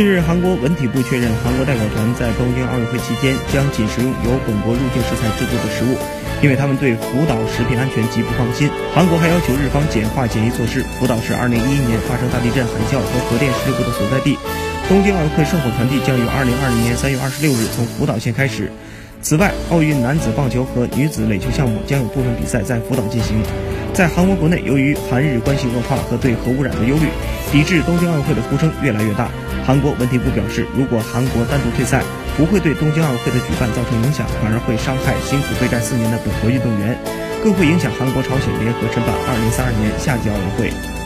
近日，韩国文体部确认，韩国代表团在东京奥运会期间将仅食用由本国入境食材制作的食物，因为他们对福岛食品安全极不放心。韩国还要求日方简化检疫措施。福岛是2011年发生大地震、海啸和核电事故的所在地。东京奥运会圣火传递将于2020年3月26日从福岛县开始。此外，奥运男子棒球和女子垒球项目将有部分比赛在福岛进行。在韩国国内，由于韩日关系恶化和对核污染的忧虑，抵制东京奥运会的呼声越来越大。韩国文体部表示，如果韩国单独退赛，不会对东京奥运会的举办造成影响，反而会伤害辛苦备战四年的本国运动员，更会影响韩国朝鲜联合申办2032年夏季奥运会。